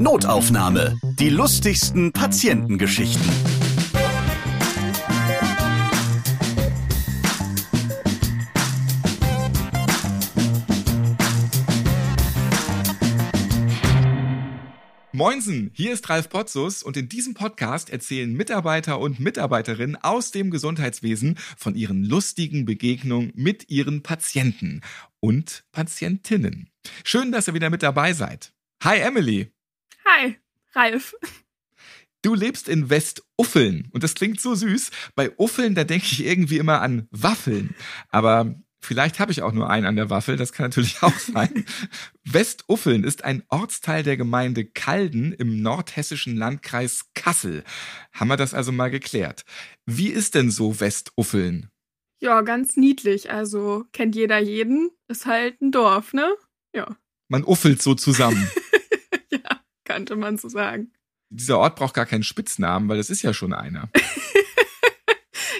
Notaufnahme. Die lustigsten Patientengeschichten. Moinsen, hier ist Ralf Potzus und in diesem Podcast erzählen Mitarbeiter und Mitarbeiterinnen aus dem Gesundheitswesen von ihren lustigen Begegnungen mit ihren Patienten und Patientinnen. Schön, dass ihr wieder mit dabei seid. Hi Emily. Hi, Ralf. Du lebst in Westuffeln und das klingt so süß. Bei Uffeln, da denke ich irgendwie immer an Waffeln. Aber Vielleicht habe ich auch nur einen an der Waffel, das kann natürlich auch sein. Westuffeln ist ein Ortsteil der Gemeinde Kalden im nordhessischen Landkreis Kassel. Haben wir das also mal geklärt. Wie ist denn so Westuffeln? Ja, ganz niedlich. Also kennt jeder jeden. Ist halt ein Dorf, ne? Ja. Man uffelt so zusammen. könnte man so sagen. Dieser Ort braucht gar keinen Spitznamen, weil das ist ja schon einer.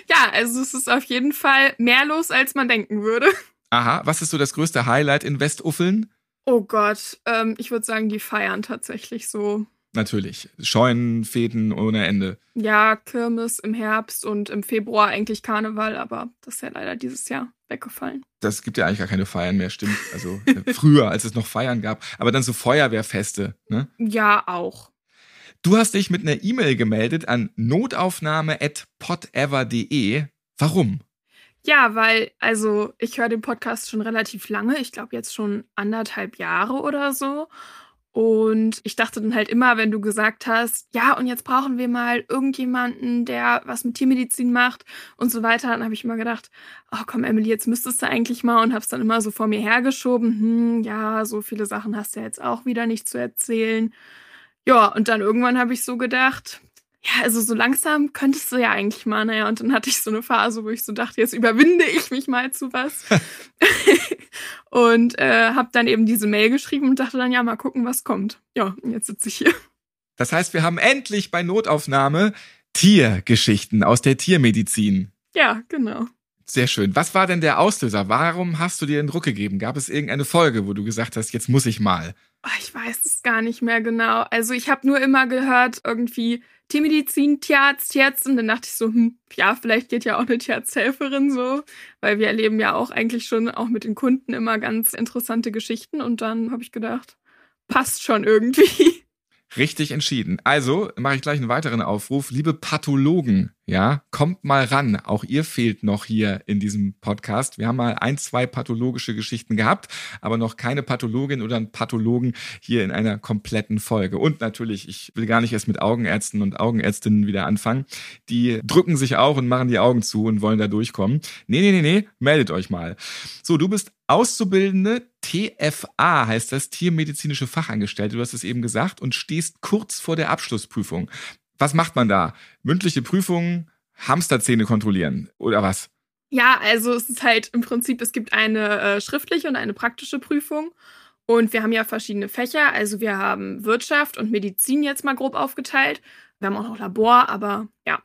Ja, also es ist auf jeden Fall mehr los, als man denken würde. Aha, was ist so das größte Highlight in Westuffeln? Oh Gott, ähm, ich würde sagen, die feiern tatsächlich so. Natürlich. Scheunenfäden ohne Ende. Ja, Kirmes im Herbst und im Februar eigentlich Karneval, aber das ist ja leider dieses Jahr weggefallen. Das gibt ja eigentlich gar keine Feiern mehr, stimmt. Also äh, früher, als es noch Feiern gab. Aber dann so Feuerwehrfeste, ne? Ja, auch. Du hast dich mit einer E-Mail gemeldet an notaufnahme.podever.de. Warum? Ja, weil, also ich höre den Podcast schon relativ lange, ich glaube jetzt schon anderthalb Jahre oder so. Und ich dachte dann halt immer, wenn du gesagt hast, ja, und jetzt brauchen wir mal irgendjemanden, der was mit Tiermedizin macht und so weiter, dann habe ich immer gedacht, oh komm, Emily, jetzt müsstest du eigentlich mal und habe es dann immer so vor mir hergeschoben. Hm, ja, so viele Sachen hast du jetzt auch wieder nicht zu erzählen. Ja, und dann irgendwann habe ich so gedacht, ja, also so langsam könntest du ja eigentlich mal, naja, und dann hatte ich so eine Phase, wo ich so dachte, jetzt überwinde ich mich mal zu was. und äh, habe dann eben diese Mail geschrieben und dachte dann, ja, mal gucken, was kommt. Ja, und jetzt sitze ich hier. Das heißt, wir haben endlich bei Notaufnahme Tiergeschichten aus der Tiermedizin. Ja, genau. Sehr schön. Was war denn der Auslöser? Warum hast du dir den Druck gegeben? Gab es irgendeine Folge, wo du gesagt hast, jetzt muss ich mal? Oh, ich weiß es gar nicht mehr genau. Also ich habe nur immer gehört, irgendwie Tiermedizin, Tierarzt, Tierärztin. Dann dachte ich so, hm, ja, vielleicht geht ja auch eine Tierarzthelferin so, weil wir erleben ja auch eigentlich schon auch mit den Kunden immer ganz interessante Geschichten. Und dann habe ich gedacht, passt schon irgendwie. Richtig entschieden. Also mache ich gleich einen weiteren Aufruf. Liebe Pathologen, ja, kommt mal ran. Auch ihr fehlt noch hier in diesem Podcast. Wir haben mal ein, zwei pathologische Geschichten gehabt, aber noch keine Pathologin oder einen Pathologen hier in einer kompletten Folge. Und natürlich, ich will gar nicht erst mit Augenärzten und Augenärztinnen wieder anfangen. Die drücken sich auch und machen die Augen zu und wollen da durchkommen. Nee, nee, nee, nee, meldet euch mal. So, du bist Auszubildende TFA heißt das, tiermedizinische Fachangestellte, du hast es eben gesagt, und stehst kurz vor der Abschlussprüfung. Was macht man da? Mündliche Prüfungen, Hamsterzähne kontrollieren oder was? Ja, also es ist halt im Prinzip, es gibt eine äh, schriftliche und eine praktische Prüfung. Und wir haben ja verschiedene Fächer. Also wir haben Wirtschaft und Medizin jetzt mal grob aufgeteilt. Wir haben auch noch Labor, aber ja.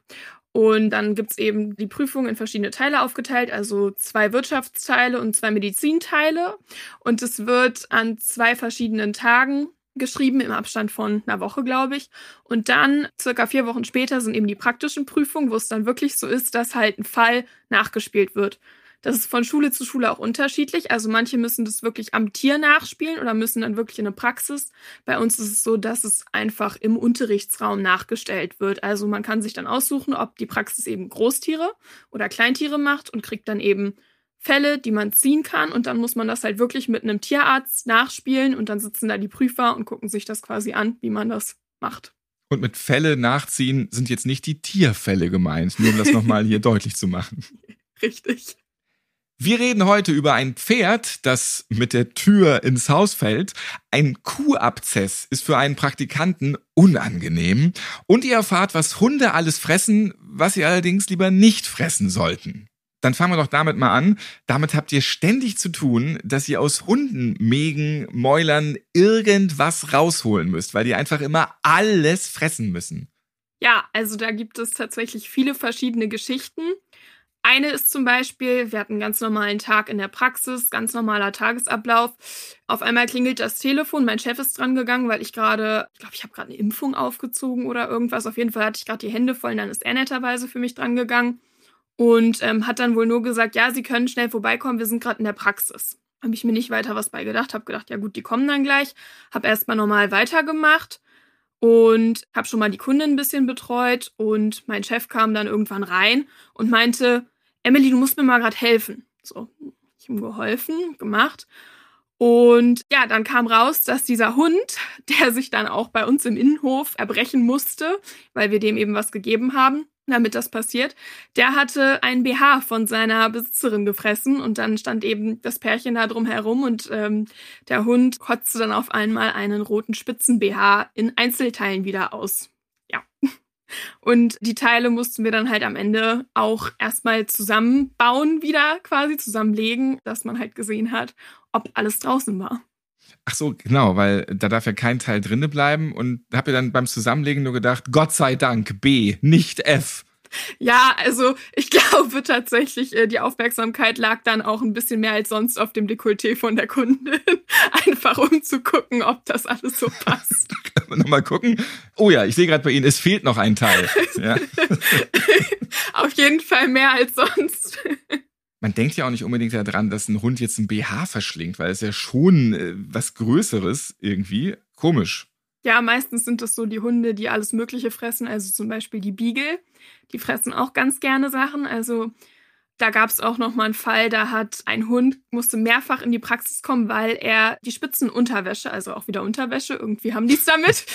Und dann gibt's eben die Prüfung in verschiedene Teile aufgeteilt, also zwei Wirtschaftsteile und zwei Medizinteile. Und es wird an zwei verschiedenen Tagen geschrieben, im Abstand von einer Woche, glaube ich. Und dann, circa vier Wochen später, sind eben die praktischen Prüfungen, wo es dann wirklich so ist, dass halt ein Fall nachgespielt wird. Das ist von Schule zu Schule auch unterschiedlich. Also manche müssen das wirklich am Tier nachspielen oder müssen dann wirklich in eine Praxis. Bei uns ist es so, dass es einfach im Unterrichtsraum nachgestellt wird. Also man kann sich dann aussuchen, ob die Praxis eben Großtiere oder Kleintiere macht und kriegt dann eben Fälle, die man ziehen kann. Und dann muss man das halt wirklich mit einem Tierarzt nachspielen und dann sitzen da die Prüfer und gucken sich das quasi an, wie man das macht. Und mit Fälle nachziehen sind jetzt nicht die Tierfälle gemeint, nur um das nochmal hier deutlich zu machen. Richtig. Wir reden heute über ein Pferd, das mit der Tür ins Haus fällt. Ein Kuhabzess ist für einen Praktikanten unangenehm. Und ihr erfahrt, was Hunde alles fressen, was sie allerdings lieber nicht fressen sollten. Dann fangen wir doch damit mal an. Damit habt ihr ständig zu tun, dass ihr aus Hunden, Mägen, Mäulern irgendwas rausholen müsst, weil die einfach immer alles fressen müssen. Ja, also da gibt es tatsächlich viele verschiedene Geschichten. Eine ist zum Beispiel, wir hatten einen ganz normalen Tag in der Praxis, ganz normaler Tagesablauf. Auf einmal klingelt das Telefon, mein Chef ist dran gegangen, weil ich gerade, ich glaube, ich habe gerade eine Impfung aufgezogen oder irgendwas. Auf jeden Fall hatte ich gerade die Hände voll und dann ist er netterweise für mich dran gegangen und ähm, hat dann wohl nur gesagt, ja, Sie können schnell vorbeikommen, wir sind gerade in der Praxis. Habe ich mir nicht weiter was bei gedacht, habe gedacht, ja gut, die kommen dann gleich. Habe erstmal normal weitergemacht und habe schon mal die Kundin ein bisschen betreut und mein Chef kam dann irgendwann rein und meinte, Emily, du musst mir mal gerade helfen. So, ich ihm geholfen, gemacht. Und ja, dann kam raus, dass dieser Hund, der sich dann auch bei uns im Innenhof erbrechen musste, weil wir dem eben was gegeben haben, damit das passiert, der hatte ein BH von seiner Besitzerin gefressen und dann stand eben das Pärchen da drum herum und ähm, der Hund kotzte dann auf einmal einen roten Spitzen-BH in Einzelteilen wieder aus. Ja. Und die Teile mussten wir dann halt am Ende auch erstmal zusammenbauen, wieder quasi zusammenlegen, dass man halt gesehen hat, ob alles draußen war. Ach so, genau, weil da darf ja kein Teil drinne bleiben und habe ja dann beim Zusammenlegen nur gedacht, Gott sei Dank B, nicht F. Ja, also ich glaube tatsächlich, äh, die Aufmerksamkeit lag dann auch ein bisschen mehr als sonst auf dem Dekolleté von der Kundin. Einfach um zu gucken, ob das alles so passt. Kann man nochmal gucken? Oh ja, ich sehe gerade bei Ihnen, es fehlt noch ein Teil. Ja. auf jeden Fall mehr als sonst. Man denkt ja auch nicht unbedingt daran, dass ein Hund jetzt ein BH verschlingt, weil es ja schon äh, was Größeres irgendwie. Komisch. Ja, meistens sind es so die Hunde, die alles Mögliche fressen, also zum Beispiel die Beagle. Die fressen auch ganz gerne Sachen. Also da gab es auch noch mal einen Fall, da hat ein Hund musste mehrfach in die Praxis kommen, weil er die Spitzenunterwäsche, also auch wieder Unterwäsche, irgendwie haben die es damit.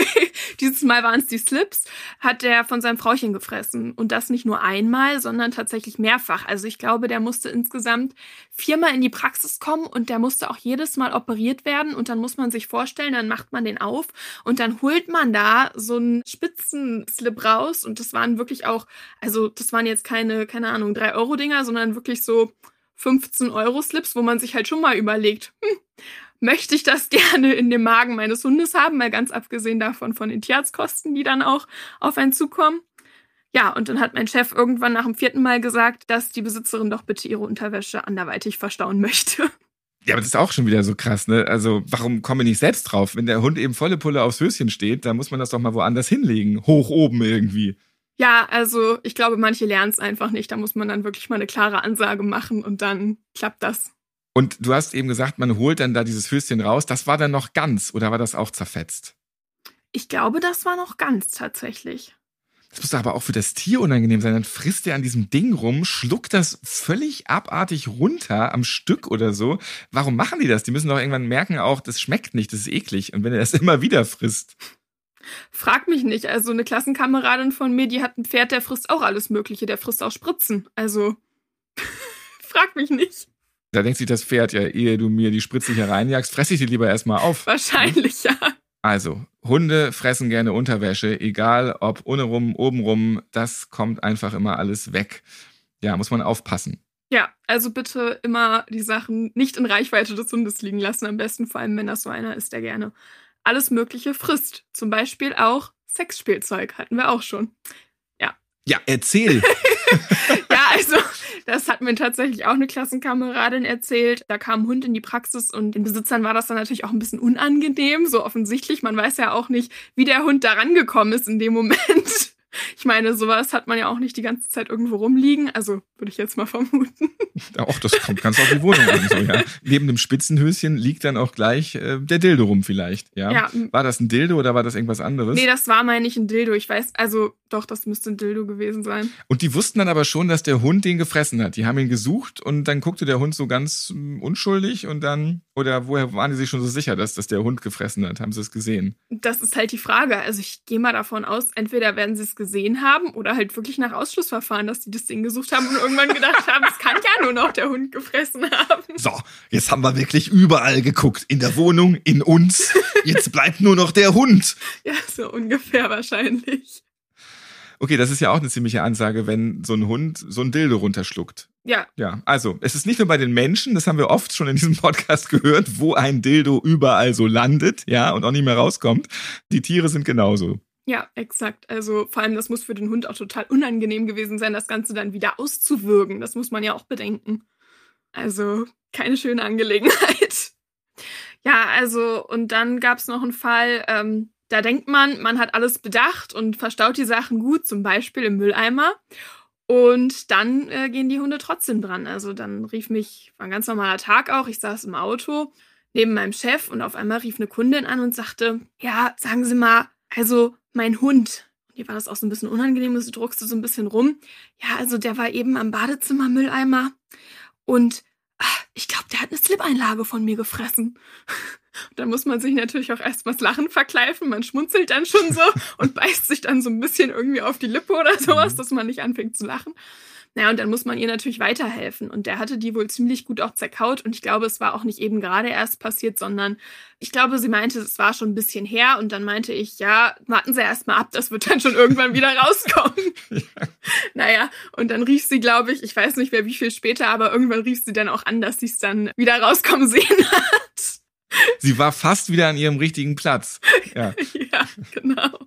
Dieses Mal waren es die Slips, hat er von seinem Frauchen gefressen und das nicht nur einmal, sondern tatsächlich mehrfach. Also ich glaube, der musste insgesamt viermal in die Praxis kommen und der musste auch jedes Mal operiert werden und dann muss man sich vorstellen, dann macht man den auf und dann holt man da so einen Spitzenslip raus und das waren wirklich auch, also das waren jetzt keine, keine Ahnung, drei Euro Dinger, sondern wirklich so 15 Euro Slips, wo man sich halt schon mal überlegt, hm, möchte ich das gerne in dem Magen meines Hundes haben, mal ganz abgesehen davon von den Tierarztkosten, die dann auch auf einen zukommen. Ja, und dann hat mein Chef irgendwann nach dem vierten Mal gesagt, dass die Besitzerin doch bitte ihre Unterwäsche anderweitig verstauen möchte. Ja, aber das ist auch schon wieder so krass, ne? Also, warum komme ich nicht selbst drauf? Wenn der Hund eben volle Pulle aufs Höschen steht, dann muss man das doch mal woanders hinlegen. Hoch oben irgendwie. Ja, also ich glaube, manche lernen es einfach nicht. Da muss man dann wirklich mal eine klare Ansage machen und dann klappt das. Und du hast eben gesagt, man holt dann da dieses Höschen raus. Das war dann noch ganz oder war das auch zerfetzt? Ich glaube, das war noch ganz tatsächlich. Das muss aber auch für das Tier unangenehm sein. Dann frisst er an diesem Ding rum, schluckt das völlig abartig runter am Stück oder so. Warum machen die das? Die müssen doch irgendwann merken auch, das schmeckt nicht, das ist eklig. Und wenn er das immer wieder frisst. Frag mich nicht. Also eine Klassenkameradin von mir, die hat ein Pferd, der frisst auch alles Mögliche. Der frisst auch Spritzen. Also frag mich nicht. Da denkt sich das Pferd ja, ehe du mir die Spritze hier reinjagst, fresse ich die lieber erstmal auf. Wahrscheinlich, ja. Also, Hunde fressen gerne Unterwäsche, egal ob ohne rum, oben rum, das kommt einfach immer alles weg. Ja, muss man aufpassen. Ja, also bitte immer die Sachen nicht in Reichweite des Hundes liegen lassen. Am besten vor allem, wenn das so einer ist, der gerne alles Mögliche frisst. Zum Beispiel auch Sexspielzeug hatten wir auch schon. Ja. Ja, erzähl. ja, also das hat mir tatsächlich auch eine Klassenkameradin erzählt. Da kam ein Hund in die Praxis und den Besitzern war das dann natürlich auch ein bisschen unangenehm, so offensichtlich. Man weiß ja auch nicht, wie der Hund da rangekommen ist in dem Moment. Ich meine, sowas hat man ja auch nicht die ganze Zeit irgendwo rumliegen. Also würde ich jetzt mal vermuten. Auch das kommt ganz auf die Wohnung an. So, ja. Neben dem Spitzenhöschen liegt dann auch gleich äh, der Dildo rum vielleicht. Ja? ja. War das ein Dildo oder war das irgendwas anderes? Nee, das war, meine ich, ein Dildo. Ich weiß, also doch, das müsste ein Dildo gewesen sein. Und die wussten dann aber schon, dass der Hund den gefressen hat. Die haben ihn gesucht und dann guckte der Hund so ganz mm, unschuldig und dann, oder woher waren die sich schon so sicher, dass das der Hund gefressen hat? Haben sie es gesehen? Das ist halt die Frage. Also ich gehe mal davon aus, entweder werden sie es gesehen haben oder halt wirklich nach Ausschlussverfahren, dass sie das Ding gesucht haben und irgendwann gedacht haben, es kann ja nur noch der Hund gefressen haben. So, jetzt haben wir wirklich überall geguckt. In der Wohnung, in uns. Jetzt bleibt nur noch der Hund. Ja, so ungefähr wahrscheinlich. Okay, das ist ja auch eine ziemliche Ansage, wenn so ein Hund so ein Dildo runterschluckt. Ja. Ja, also es ist nicht nur bei den Menschen, das haben wir oft schon in diesem Podcast gehört, wo ein Dildo überall so landet, ja, und auch nicht mehr rauskommt. Die Tiere sind genauso. Ja, exakt. Also vor allem, das muss für den Hund auch total unangenehm gewesen sein, das Ganze dann wieder auszuwürgen. Das muss man ja auch bedenken. Also keine schöne Angelegenheit. Ja, also und dann gab es noch einen Fall, ähm, da denkt man, man hat alles bedacht und verstaut die Sachen gut, zum Beispiel im Mülleimer. Und dann äh, gehen die Hunde trotzdem dran. Also dann rief mich, war ein ganz normaler Tag auch, ich saß im Auto neben meinem Chef und auf einmal rief eine Kundin an und sagte, ja, sagen Sie mal, also mein Hund, mir war das auch so ein bisschen unangenehm, du druckst so ein bisschen rum. Ja, also der war eben am Badezimmermülleimer und ach, ich glaube, der hat eine Slip-Einlage von mir gefressen. Da muss man sich natürlich auch erstmal das Lachen verkleifen. Man schmunzelt dann schon so und beißt sich dann so ein bisschen irgendwie auf die Lippe oder sowas, mhm. dass man nicht anfängt zu lachen. Naja, und dann muss man ihr natürlich weiterhelfen. Und der hatte die wohl ziemlich gut auch zerkaut. Und ich glaube, es war auch nicht eben gerade erst passiert, sondern ich glaube, sie meinte, es war schon ein bisschen her. Und dann meinte ich, ja, warten Sie erst mal ab, das wird dann schon irgendwann wieder rauskommen. ja. Naja, und dann rief sie, glaube ich, ich weiß nicht mehr wie viel später, aber irgendwann rief sie dann auch an, dass sie es dann wieder rauskommen sehen hat. Sie war fast wieder an ihrem richtigen Platz. Ja, ja genau.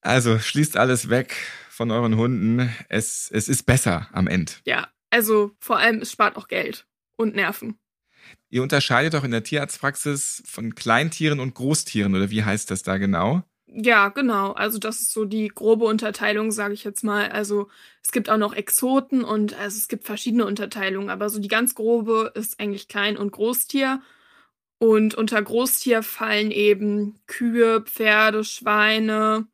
Also schließt alles weg von euren Hunden. Es, es ist besser am Ende. Ja, also vor allem, es spart auch Geld und Nerven. Ihr unterscheidet auch in der Tierarztpraxis von Kleintieren und Großtieren, oder wie heißt das da genau? Ja, genau. Also das ist so die grobe Unterteilung, sage ich jetzt mal. Also es gibt auch noch Exoten und also es gibt verschiedene Unterteilungen, aber so die ganz grobe ist eigentlich Klein- und Großtier. Und unter Großtier fallen eben Kühe, Pferde, Schweine,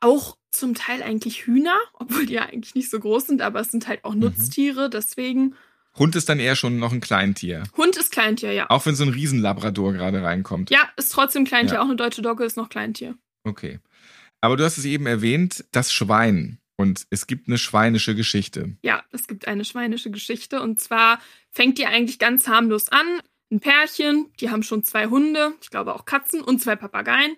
auch zum Teil eigentlich Hühner, obwohl die ja eigentlich nicht so groß sind, aber es sind halt auch mhm. Nutztiere, deswegen. Hund ist dann eher schon noch ein Kleintier. Hund ist Kleintier, ja. Auch wenn so ein Riesenlabrador gerade reinkommt. Ja, ist trotzdem Kleintier. Ja. Auch eine deutsche Dogge ist noch Kleintier. Okay. Aber du hast es eben erwähnt, das Schwein. Und es gibt eine schweinische Geschichte. Ja, es gibt eine schweinische Geschichte. Und zwar fängt die eigentlich ganz harmlos an ein Pärchen, die haben schon zwei Hunde, ich glaube auch Katzen und zwei Papageien.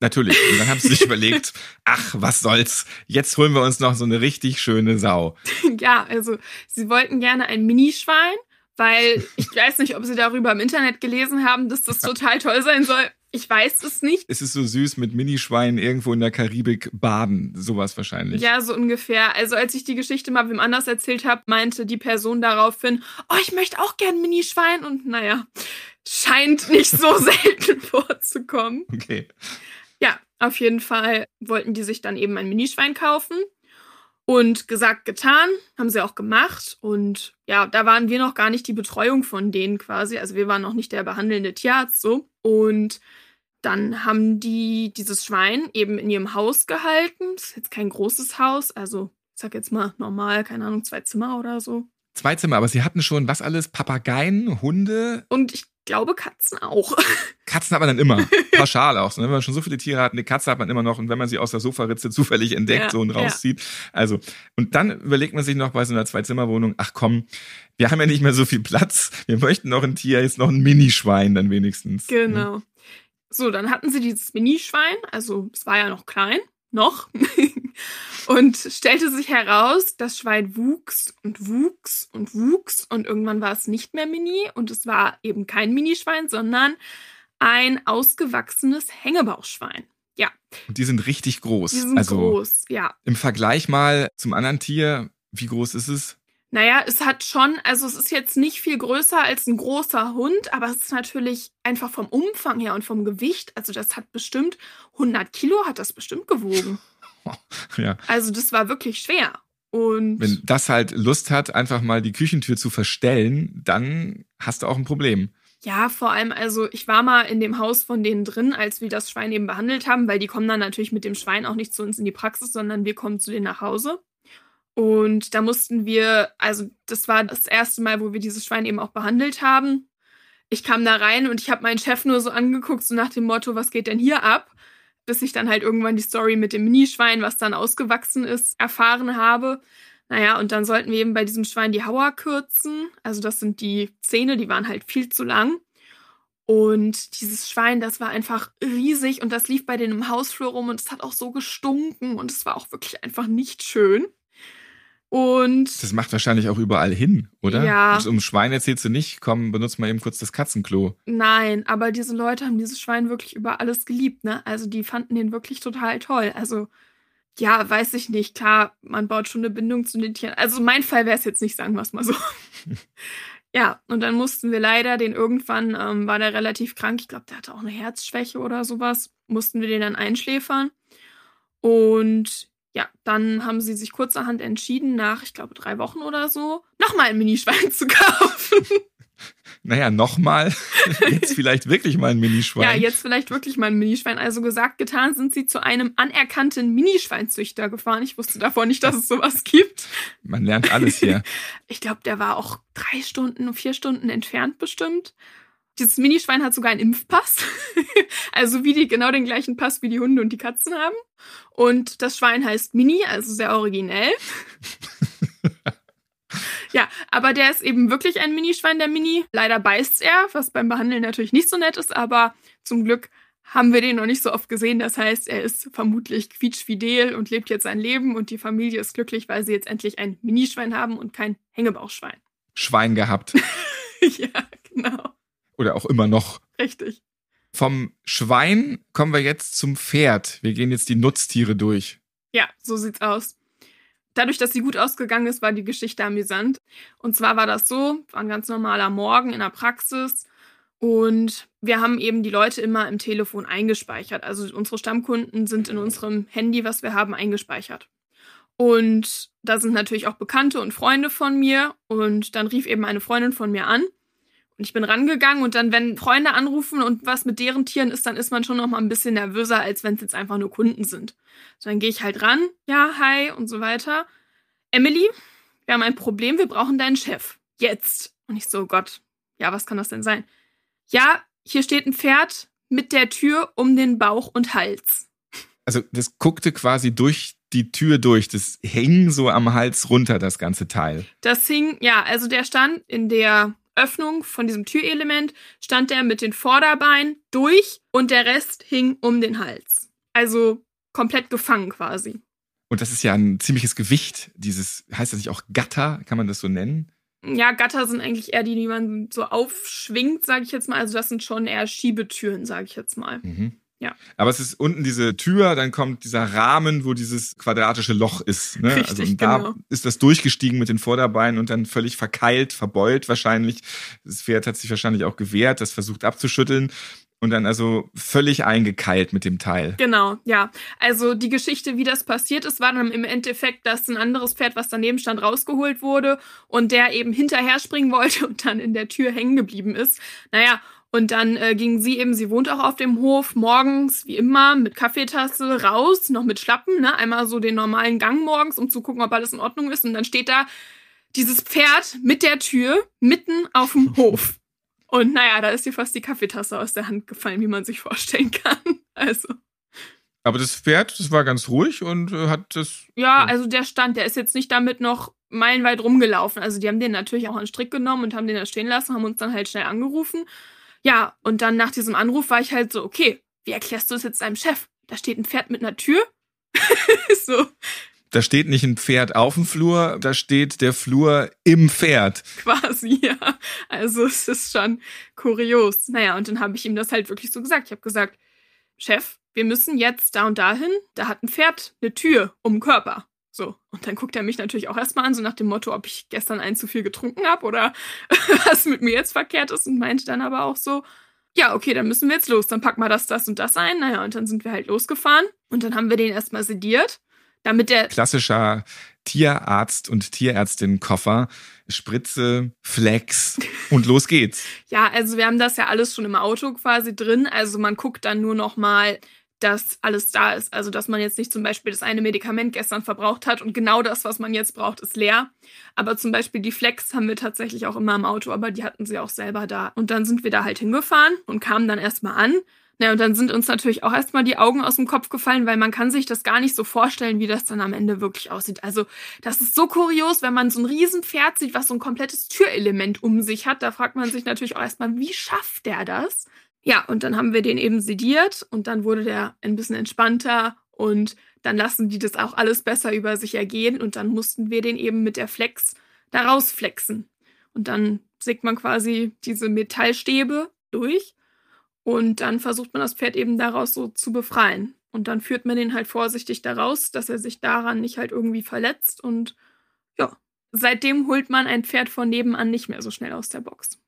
Natürlich. Und dann haben sie sich überlegt, ach, was soll's, jetzt holen wir uns noch so eine richtig schöne Sau. ja, also sie wollten gerne ein Minischwein, weil ich weiß nicht, ob sie darüber im Internet gelesen haben, dass das total toll sein soll. Ich weiß es nicht. Es ist so süß mit Minischweinen irgendwo in der Karibik baden, sowas wahrscheinlich. Ja, so ungefähr. Also als ich die Geschichte mal wem anders erzählt habe, meinte die Person daraufhin, oh, ich möchte auch gern Minischwein und naja, scheint nicht so selten vorzukommen. Okay. Auf jeden Fall wollten die sich dann eben ein Minischwein kaufen. Und gesagt, getan, haben sie auch gemacht. Und ja, da waren wir noch gar nicht die Betreuung von denen quasi. Also wir waren noch nicht der behandelnde Tierarzt so. Und dann haben die dieses Schwein eben in ihrem Haus gehalten. Das ist jetzt kein großes Haus, also ich sag jetzt mal normal, keine Ahnung, zwei Zimmer oder so. Zwei Zimmer, aber sie hatten schon was alles? Papageien, Hunde? Und ich glaube Katzen auch. Katzen hat man dann immer. Pauschal auch. Ne? Wenn man schon so viele Tiere hat, eine Katze hat man immer noch und wenn man sie aus der Sofaritze zufällig entdeckt ja, so und rauszieht. Ja. Also, und dann überlegt man sich noch bei so einer Zwei-Zimmer-Wohnung, ach komm, wir haben ja nicht mehr so viel Platz. Wir möchten noch ein Tier, jetzt noch ein Minischwein dann wenigstens. Genau. So, dann hatten sie dieses Minischwein, also es war ja noch klein, noch. und stellte sich heraus, das Schwein wuchs und wuchs und wuchs und irgendwann war es nicht mehr Mini und es war eben kein Minischwein, sondern ein ausgewachsenes Hängebauchschwein. Ja. Und die sind richtig groß. Die sind also groß, ja. Im Vergleich mal zum anderen Tier, wie groß ist es? Naja, es hat schon, also es ist jetzt nicht viel größer als ein großer Hund, aber es ist natürlich einfach vom Umfang her und vom Gewicht, also das hat bestimmt 100 Kilo hat das bestimmt gewogen. ja. Also das war wirklich schwer. Und wenn das halt Lust hat, einfach mal die Küchentür zu verstellen, dann hast du auch ein Problem. Ja, vor allem, also ich war mal in dem Haus von denen drin, als wir das Schwein eben behandelt haben, weil die kommen dann natürlich mit dem Schwein auch nicht zu uns in die Praxis, sondern wir kommen zu denen nach Hause. Und da mussten wir, also das war das erste Mal, wo wir dieses Schwein eben auch behandelt haben. Ich kam da rein und ich habe meinen Chef nur so angeguckt, so nach dem Motto, was geht denn hier ab? Bis ich dann halt irgendwann die Story mit dem Minischwein, was dann ausgewachsen ist, erfahren habe. Naja, und dann sollten wir eben bei diesem Schwein die Hauer kürzen. Also das sind die Zähne, die waren halt viel zu lang. Und dieses Schwein, das war einfach riesig und das lief bei denen im Hausflur rum und es hat auch so gestunken und es war auch wirklich einfach nicht schön. Und Das macht wahrscheinlich auch überall hin, oder? Ja. Um Schwein erzählst du nicht, komm, benutzt mal eben kurz das Katzenklo. nein, aber diese Leute haben dieses Schwein wirklich über alles geliebt, ne? Also die fanden den wirklich total toll. Also ja, weiß ich nicht. Klar, man baut schon eine Bindung zu den Tieren. Also mein Fall wäre es jetzt nicht, sagen wir es mal so. ja, und dann mussten wir leider den irgendwann, ähm, war der relativ krank. Ich glaube, der hatte auch eine Herzschwäche oder sowas. Mussten wir den dann einschläfern. Und ja, dann haben sie sich kurzerhand entschieden, nach, ich glaube, drei Wochen oder so, nochmal ein Minischwein zu kaufen. Naja, nochmal. Jetzt vielleicht wirklich mal ein Minischwein. Ja, jetzt vielleicht wirklich mal ein Minischwein. Also gesagt, getan sind sie zu einem anerkannten Minischweinzüchter gefahren. Ich wusste davor nicht, dass es sowas gibt. Man lernt alles hier. Ich glaube, der war auch drei Stunden, vier Stunden entfernt bestimmt. Dieses Minischwein hat sogar einen Impfpass. also wie die genau den gleichen Pass wie die Hunde und die Katzen haben. Und das Schwein heißt Mini, also sehr originell. ja, aber der ist eben wirklich ein Minischwein, der Mini. Leider beißt er, was beim Behandeln natürlich nicht so nett ist, aber zum Glück haben wir den noch nicht so oft gesehen. Das heißt, er ist vermutlich quietschfidel und lebt jetzt sein Leben und die Familie ist glücklich, weil sie jetzt endlich ein Minischwein haben und kein Hängebauchschwein. Schwein gehabt. ja, genau. Oder auch immer noch. Richtig. Vom Schwein kommen wir jetzt zum Pferd. Wir gehen jetzt die Nutztiere durch. Ja, so sieht's aus. Dadurch, dass sie gut ausgegangen ist, war die Geschichte amüsant. Und zwar war das so, war ein ganz normaler Morgen in der Praxis und wir haben eben die Leute immer im Telefon eingespeichert. Also unsere Stammkunden sind in unserem Handy, was wir haben, eingespeichert. Und da sind natürlich auch Bekannte und Freunde von mir. Und dann rief eben eine Freundin von mir an. Und ich bin rangegangen und dann, wenn Freunde anrufen und was mit deren Tieren ist, dann ist man schon noch mal ein bisschen nervöser, als wenn es jetzt einfach nur Kunden sind. So, dann gehe ich halt ran, ja, hi und so weiter. Emily, wir haben ein Problem, wir brauchen deinen Chef. Jetzt. Und ich so, oh Gott, ja, was kann das denn sein? Ja, hier steht ein Pferd mit der Tür um den Bauch und Hals. Also das guckte quasi durch die Tür durch. Das hing so am Hals runter, das ganze Teil. Das hing, ja, also der stand in der Öffnung von diesem Türelement, stand der mit den Vorderbeinen durch und der Rest hing um den Hals. Also komplett gefangen quasi. Und das ist ja ein ziemliches Gewicht. Dieses, heißt das nicht auch Gatter? Kann man das so nennen? Ja, Gatter sind eigentlich eher die, die man so aufschwingt, sage ich jetzt mal. Also das sind schon eher Schiebetüren, sage ich jetzt mal. Mhm. Ja. Aber es ist unten diese Tür, dann kommt dieser Rahmen, wo dieses quadratische Loch ist. Ne? Richtig, also und da genau. ist das durchgestiegen mit den Vorderbeinen und dann völlig verkeilt, verbeult wahrscheinlich. Das Pferd hat sich wahrscheinlich auch gewehrt, das versucht abzuschütteln und dann also völlig eingekeilt mit dem Teil. Genau, ja. Also die Geschichte, wie das passiert ist, war dann im Endeffekt, dass ein anderes Pferd, was daneben stand, rausgeholt wurde und der eben hinterher springen wollte und dann in der Tür hängen geblieben ist. Naja, und dann äh, ging sie eben, sie wohnt auch auf dem Hof, morgens, wie immer, mit Kaffeetasse raus, noch mit Schlappen, ne? Einmal so den normalen Gang morgens, um zu gucken, ob alles in Ordnung ist. Und dann steht da dieses Pferd mit der Tür mitten auf dem Hof. Und naja, da ist ihr fast die Kaffeetasse aus der Hand gefallen, wie man sich vorstellen kann. Also. Aber das Pferd, das war ganz ruhig und äh, hat das. Ja, also der stand, der ist jetzt nicht damit noch meilenweit rumgelaufen. Also die haben den natürlich auch an den Strick genommen und haben den da stehen lassen, haben uns dann halt schnell angerufen. Ja, und dann nach diesem Anruf war ich halt so, okay, wie erklärst du es jetzt deinem Chef? Da steht ein Pferd mit einer Tür. so, Da steht nicht ein Pferd auf dem Flur, da steht der Flur im Pferd. quasi, ja. Also es ist schon kurios. Naja, und dann habe ich ihm das halt wirklich so gesagt. Ich habe gesagt, Chef, wir müssen jetzt da und dahin. Da hat ein Pferd eine Tür um den Körper. So. Und dann guckt er mich natürlich auch erstmal an, so nach dem Motto, ob ich gestern ein zu viel getrunken habe oder was mit mir jetzt verkehrt ist und meinte dann aber auch so, ja, okay, dann müssen wir jetzt los. Dann pack mal das, das und das ein. Naja, und dann sind wir halt losgefahren und dann haben wir den erstmal sediert, damit der Klassischer Tierarzt- und Tierärztin-Koffer. Spritze, Flex und los geht's. Ja, also wir haben das ja alles schon im Auto quasi drin. Also man guckt dann nur noch mal, dass alles da ist. Also dass man jetzt nicht zum Beispiel das eine Medikament gestern verbraucht hat und genau das, was man jetzt braucht, ist leer. Aber zum Beispiel die Flex haben wir tatsächlich auch immer im Auto, aber die hatten sie auch selber da. Und dann sind wir da halt hingefahren und kamen dann erstmal an. Na, und dann sind uns natürlich auch erstmal die Augen aus dem Kopf gefallen, weil man kann sich das gar nicht so vorstellen, wie das dann am Ende wirklich aussieht. Also, das ist so kurios, wenn man so ein Riesenpferd sieht, was so ein komplettes Türelement um sich hat. Da fragt man sich natürlich auch erstmal, wie schafft der das? Ja, und dann haben wir den eben sediert und dann wurde der ein bisschen entspannter Und dann lassen die das auch alles besser über sich ergehen und dann mussten wir den eben mit der Flex da rausflexen. Und dann sägt man quasi diese Metallstäbe durch und dann versucht man das Pferd eben daraus so zu befreien. Und dann führt man den halt vorsichtig daraus, dass er sich daran nicht halt irgendwie verletzt. Und ja, seitdem holt man ein Pferd von nebenan nicht mehr so schnell aus der Box.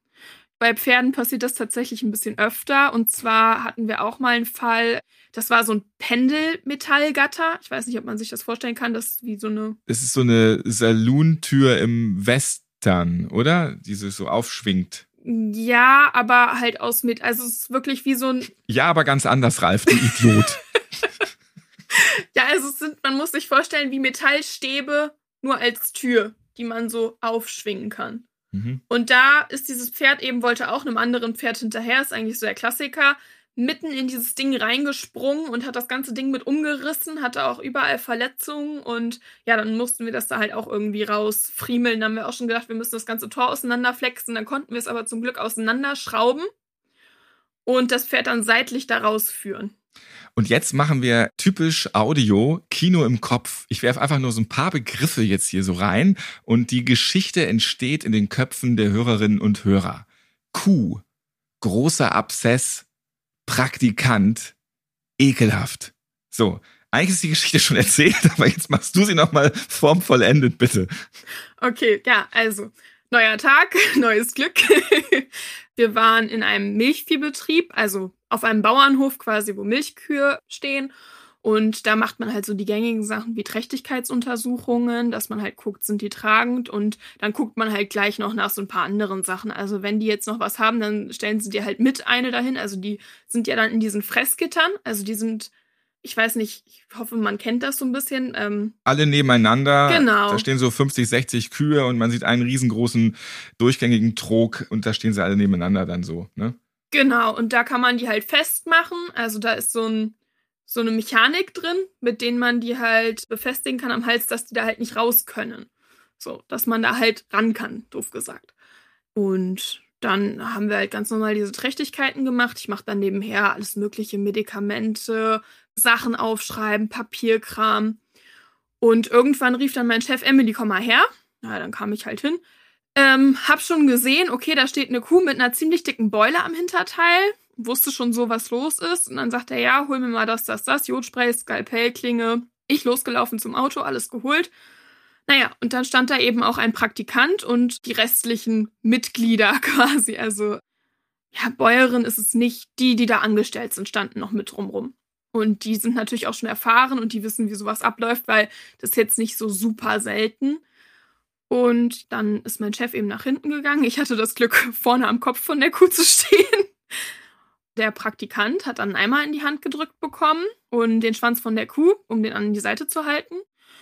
Bei Pferden passiert das tatsächlich ein bisschen öfter. Und zwar hatten wir auch mal einen Fall, das war so ein Pendelmetallgatter. Ich weiß nicht, ob man sich das vorstellen kann. Das ist wie so eine. Es ist so eine Salontür im Western, oder? Die sich so aufschwingt. Ja, aber halt aus mit. Also es ist wirklich wie so ein. Ja, aber ganz anders, Ralf, du Idiot. ja, also es sind, man muss sich vorstellen, wie Metallstäbe nur als Tür, die man so aufschwingen kann. Mhm. Und da ist dieses Pferd eben, wollte auch einem anderen Pferd hinterher, ist eigentlich so der Klassiker, mitten in dieses Ding reingesprungen und hat das ganze Ding mit umgerissen, hatte auch überall Verletzungen und ja, dann mussten wir das da halt auch irgendwie rausfriemeln. Dann haben wir auch schon gedacht, wir müssen das ganze Tor auseinanderflexen. Dann konnten wir es aber zum Glück auseinanderschrauben und das Pferd dann seitlich da rausführen. Und jetzt machen wir typisch Audio, Kino im Kopf. Ich werfe einfach nur so ein paar Begriffe jetzt hier so rein und die Geschichte entsteht in den Köpfen der Hörerinnen und Hörer. Kuh, großer Abszess, Praktikant, ekelhaft. So, eigentlich ist die Geschichte schon erzählt, aber jetzt machst du sie nochmal formvollendet, bitte. Okay, ja, also neuer Tag, neues Glück. Wir waren in einem Milchviehbetrieb, also auf einem Bauernhof quasi, wo Milchkühe stehen. Und da macht man halt so die gängigen Sachen wie Trächtigkeitsuntersuchungen, dass man halt guckt, sind die tragend und dann guckt man halt gleich noch nach so ein paar anderen Sachen. Also wenn die jetzt noch was haben, dann stellen sie dir halt mit eine dahin. Also die sind ja dann in diesen Fressgittern. Also die sind, ich weiß nicht, ich hoffe, man kennt das so ein bisschen. Ähm, Alle nebeneinander. Genau. Da stehen so 50, 60 Kühe und man sieht einen riesengroßen durchgängigen Trog und da stehen sie alle nebeneinander dann so, ne? Genau, und da kann man die halt festmachen. Also da ist so ein so eine Mechanik drin, mit denen man die halt befestigen kann am Hals, dass die da halt nicht raus können. So, dass man da halt ran kann, doof gesagt. Und dann haben wir halt ganz normal diese Trächtigkeiten gemacht. Ich mache dann nebenher alles mögliche Medikamente, Sachen aufschreiben, Papierkram. Und irgendwann rief dann mein Chef, Emily, komm mal her. Na, dann kam ich halt hin. Ähm, hab schon gesehen, okay, da steht eine Kuh mit einer ziemlich dicken Beule am Hinterteil wusste schon so, was los ist. Und dann sagt er, ja, hol mir mal das, das, das, Jodspray, Skalpellklinge. Ich losgelaufen zum Auto, alles geholt. Naja, und dann stand da eben auch ein Praktikant und die restlichen Mitglieder quasi. Also, ja, Bäuerin ist es nicht. Die, die da angestellt sind, standen noch mit drumrum. Und die sind natürlich auch schon erfahren und die wissen, wie sowas abläuft, weil das ist jetzt nicht so super selten. Und dann ist mein Chef eben nach hinten gegangen. Ich hatte das Glück, vorne am Kopf von der Kuh zu stehen. Der Praktikant hat dann Eimer in die Hand gedrückt bekommen und den Schwanz von der Kuh, um den an die Seite zu halten.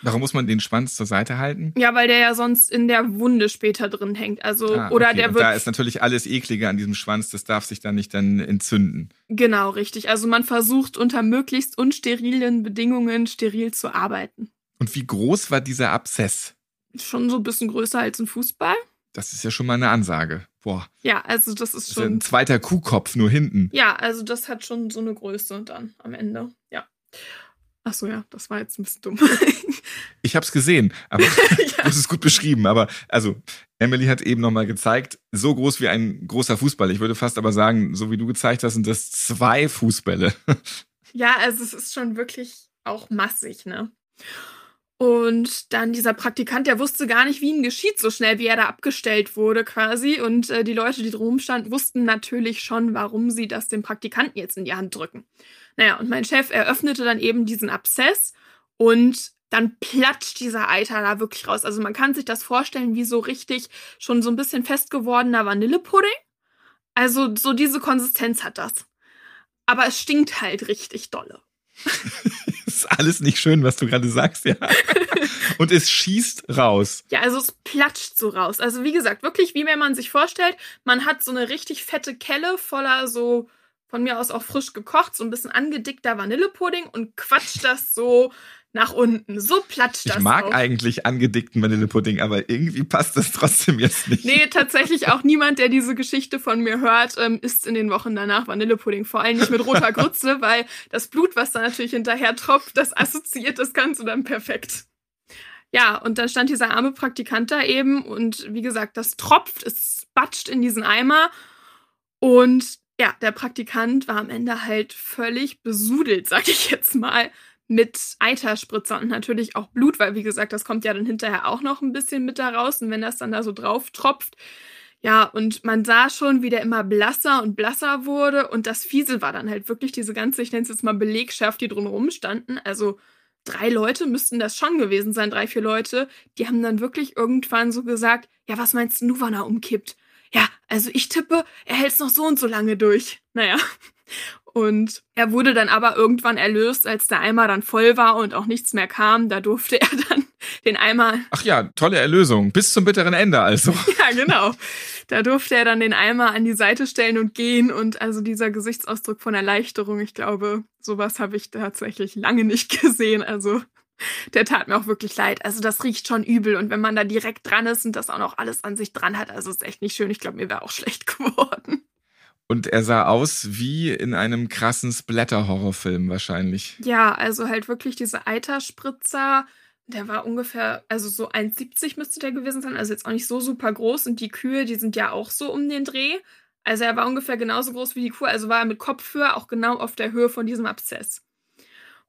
Warum muss man den Schwanz zur Seite halten? Ja, weil der ja sonst in der Wunde später drin hängt. Also Ah, oder okay. der Und wird Da ist natürlich alles eklige an diesem Schwanz, das darf sich dann nicht dann entzünden. genau richtig. Also man versucht unter möglichst unsterilen Bedingungen steril zu arbeiten. Und wie groß war dieser Abszess? Schon so ein bisschen größer als ein Fußball. Das ist ja schon mal eine Ansage. Boah, Ja, also das ist das ist schon ein zweiter Kuhkopf nur hinten. Ja, also das hat schon so eine Größe dann am Ende. Ja. Ach so, ja, das war jetzt ein bisschen dumm. Ich habe es gesehen, aber ja. das ist gut beschrieben. Aber also, Emily hat eben nochmal gezeigt, so groß wie ein großer Fußball. Ich würde fast aber sagen, so wie du gezeigt hast, sind das zwei Fußbälle. ja, also es ist schon wirklich auch massig, ne? Und dann dieser Praktikant, der wusste gar nicht, wie ihm geschieht, so schnell wie er da abgestellt wurde quasi. Und äh, die Leute, die drum standen, wussten natürlich schon, warum sie das dem Praktikanten jetzt in die Hand drücken. Naja, und mein Chef eröffnete dann eben diesen Abszess und dann platscht dieser Eiter da wirklich raus. Also man kann sich das vorstellen wie so richtig schon so ein bisschen fest gewordener Vanillepudding. Also so diese Konsistenz hat das. Aber es stinkt halt richtig dolle. Ist alles nicht schön, was du gerade sagst, ja. Und es schießt raus. Ja, also es platscht so raus. Also wie gesagt, wirklich wie wenn man sich vorstellt, man hat so eine richtig fette Kelle voller so von mir aus auch frisch gekocht, so ein bisschen angedickter Vanillepudding und quatscht das so nach unten. So platscht das. Ich mag auch. eigentlich angedickten Vanillepudding, aber irgendwie passt das trotzdem jetzt nicht. Nee, tatsächlich auch niemand, der diese Geschichte von mir hört, ähm, isst in den Wochen danach Vanillepudding. Vor allem nicht mit roter Grütze, weil das Blut, was da natürlich hinterher tropft, das assoziiert das Ganze dann perfekt. Ja, und dann stand dieser arme Praktikant da eben und wie gesagt, das tropft, es batscht in diesen Eimer und ja, der Praktikant war am Ende halt völlig besudelt, sag ich jetzt mal, mit Eiterspritzer und natürlich auch Blut, weil wie gesagt, das kommt ja dann hinterher auch noch ein bisschen mit da raus. Und wenn das dann da so drauf tropft, ja, und man sah schon, wie der immer blasser und blasser wurde. Und das Fiese war dann halt wirklich diese ganze, ich nenne es jetzt mal Belegschaft, die drumherum standen, also drei Leute müssten das schon gewesen sein, drei, vier Leute, die haben dann wirklich irgendwann so gesagt, ja, was meinst du, wann er umkippt? Ja, also ich tippe, er hält es noch so und so lange durch. Naja, und er wurde dann aber irgendwann erlöst, als der Eimer dann voll war und auch nichts mehr kam. Da durfte er dann den Eimer. Ach ja, tolle Erlösung. Bis zum bitteren Ende also. ja, genau. Da durfte er dann den Eimer an die Seite stellen und gehen. Und also dieser Gesichtsausdruck von Erleichterung, ich glaube, sowas habe ich tatsächlich lange nicht gesehen. Also der tat mir auch wirklich leid. Also das riecht schon übel. Und wenn man da direkt dran ist und das auch noch alles an sich dran hat, also ist echt nicht schön. Ich glaube, mir wäre auch schlecht geworden. Und er sah aus wie in einem krassen Splatter-Horrorfilm wahrscheinlich. Ja, also halt wirklich diese Eiterspritzer. Der war ungefähr, also so 1,70 müsste der gewesen sein. Also jetzt auch nicht so super groß. Und die Kühe, die sind ja auch so um den Dreh. Also er war ungefähr genauso groß wie die Kuh. Also war er mit Kopfhöhe auch genau auf der Höhe von diesem Abszess.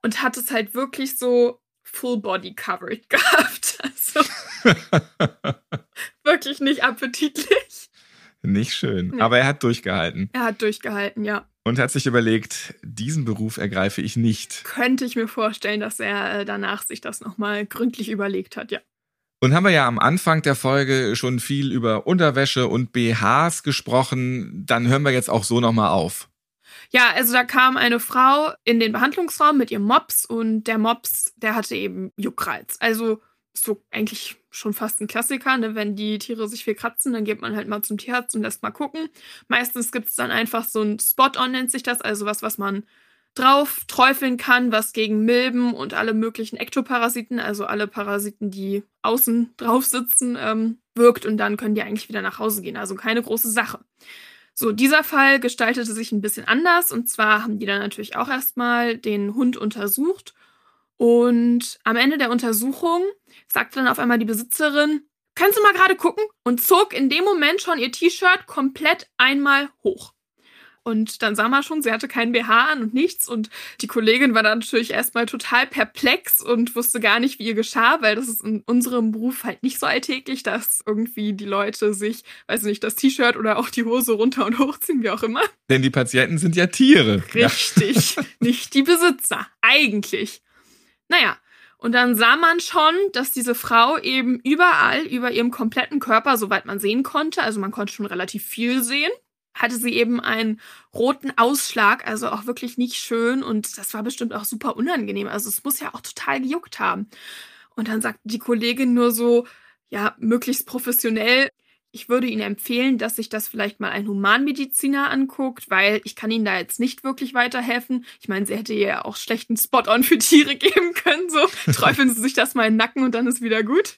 Und hat es halt wirklich so Full Body Covered gehabt. Also wirklich nicht appetitlich. Nicht schön. Nee. Aber er hat durchgehalten. Er hat durchgehalten, ja. Und hat sich überlegt, diesen Beruf ergreife ich nicht. Könnte ich mir vorstellen, dass er äh, danach sich das nochmal gründlich überlegt hat, ja. Und haben wir ja am Anfang der Folge schon viel über Unterwäsche und BHs gesprochen, dann hören wir jetzt auch so nochmal auf. Ja, also da kam eine Frau in den Behandlungsraum mit ihrem Mops und der Mops, der hatte eben Juckreiz. Also so eigentlich schon fast ein Klassiker, ne? Wenn die Tiere sich viel kratzen, dann geht man halt mal zum Tierarzt und lässt mal gucken. Meistens gibt es dann einfach so ein Spot-on, nennt sich das, also was, was man drauf träufeln kann, was gegen Milben und alle möglichen Ektoparasiten, also alle Parasiten, die außen drauf sitzen, ähm, wirkt und dann können die eigentlich wieder nach Hause gehen. Also keine große Sache. So, dieser Fall gestaltete sich ein bisschen anders und zwar haben die dann natürlich auch erstmal den Hund untersucht und am Ende der Untersuchung sagte dann auf einmal die Besitzerin, kannst du mal gerade gucken? Und zog in dem Moment schon ihr T-Shirt komplett einmal hoch. Und dann sah man schon, sie hatte keinen BH an und nichts. Und die Kollegin war dann natürlich erstmal total perplex und wusste gar nicht, wie ihr geschah, weil das ist in unserem Beruf halt nicht so alltäglich, dass irgendwie die Leute sich, weiß nicht, das T-Shirt oder auch die Hose runter und hochziehen, wie auch immer. Denn die Patienten sind ja Tiere. Richtig, ja. nicht die Besitzer. Eigentlich. Naja, und dann sah man schon, dass diese Frau eben überall über ihrem kompletten Körper, soweit man sehen konnte, also man konnte schon relativ viel sehen, hatte sie eben einen roten Ausschlag, also auch wirklich nicht schön und das war bestimmt auch super unangenehm. Also es muss ja auch total gejuckt haben. Und dann sagt die Kollegin nur so, ja, möglichst professionell, ich würde Ihnen empfehlen, dass sich das vielleicht mal ein Humanmediziner anguckt, weil ich kann Ihnen da jetzt nicht wirklich weiterhelfen. Ich meine, sie hätte ja auch schlechten Spot-on für Tiere geben können. So, träufeln Sie sich das mal in den Nacken und dann ist wieder gut.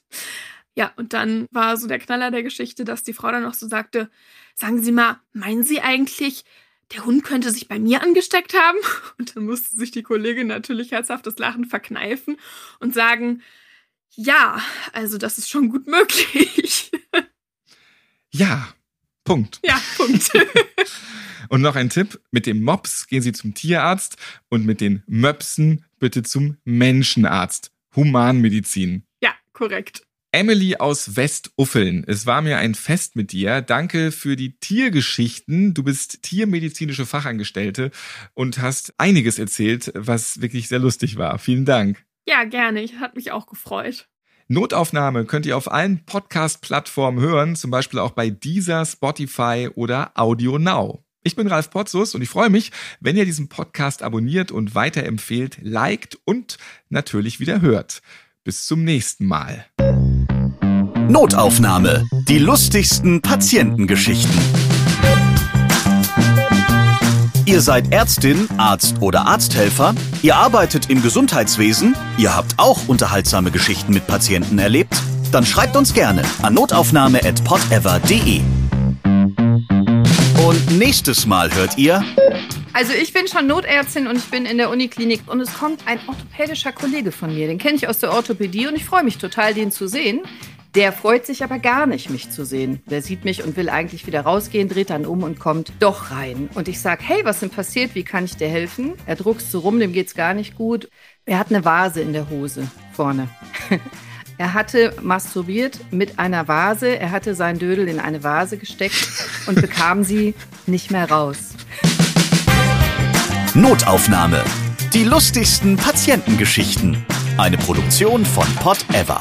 Ja, und dann war so der Knaller der Geschichte, dass die Frau dann noch so sagte, sagen Sie mal, meinen Sie eigentlich, der Hund könnte sich bei mir angesteckt haben? Und dann musste sich die Kollegin natürlich herzhaftes Lachen verkneifen und sagen, ja, also das ist schon gut möglich. Ja, Punkt. Ja, Punkt. und noch ein Tipp: Mit dem Mops gehen Sie zum Tierarzt und mit den Möpsen bitte zum Menschenarzt. Humanmedizin. Ja, korrekt. Emily aus Westuffeln, es war mir ein Fest mit dir. Danke für die Tiergeschichten. Du bist tiermedizinische Fachangestellte und hast einiges erzählt, was wirklich sehr lustig war. Vielen Dank. Ja, gerne. Ich hat mich auch gefreut. Notaufnahme könnt ihr auf allen Podcast-Plattformen hören, zum Beispiel auch bei Deezer, Spotify oder Audio Now. Ich bin Ralf Potzus und ich freue mich, wenn ihr diesen Podcast abonniert und weiterempfehlt, liked und natürlich wieder hört. Bis zum nächsten Mal. Notaufnahme. Die lustigsten Patientengeschichten. Ihr seid Ärztin, Arzt oder Arzthelfer? Ihr arbeitet im Gesundheitswesen? Ihr habt auch unterhaltsame Geschichten mit Patienten erlebt? Dann schreibt uns gerne an notaufnahme@podever.de. Und nächstes Mal hört ihr Also ich bin schon Notärztin und ich bin in der Uniklinik und es kommt ein orthopädischer Kollege von mir. Den kenne ich aus der Orthopädie und ich freue mich total, den zu sehen. Der freut sich aber gar nicht, mich zu sehen. Der sieht mich und will eigentlich wieder rausgehen, dreht dann um und kommt doch rein. Und ich sage, hey, was ist denn passiert? Wie kann ich dir helfen? Er druckst so rum, dem geht's gar nicht gut. Er hat eine Vase in der Hose vorne. Er hatte masturbiert mit einer Vase. Er hatte seinen Dödel in eine Vase gesteckt und bekam sie nicht mehr raus. Notaufnahme. Die lustigsten Patientengeschichten. Eine Produktion von Pod Ever.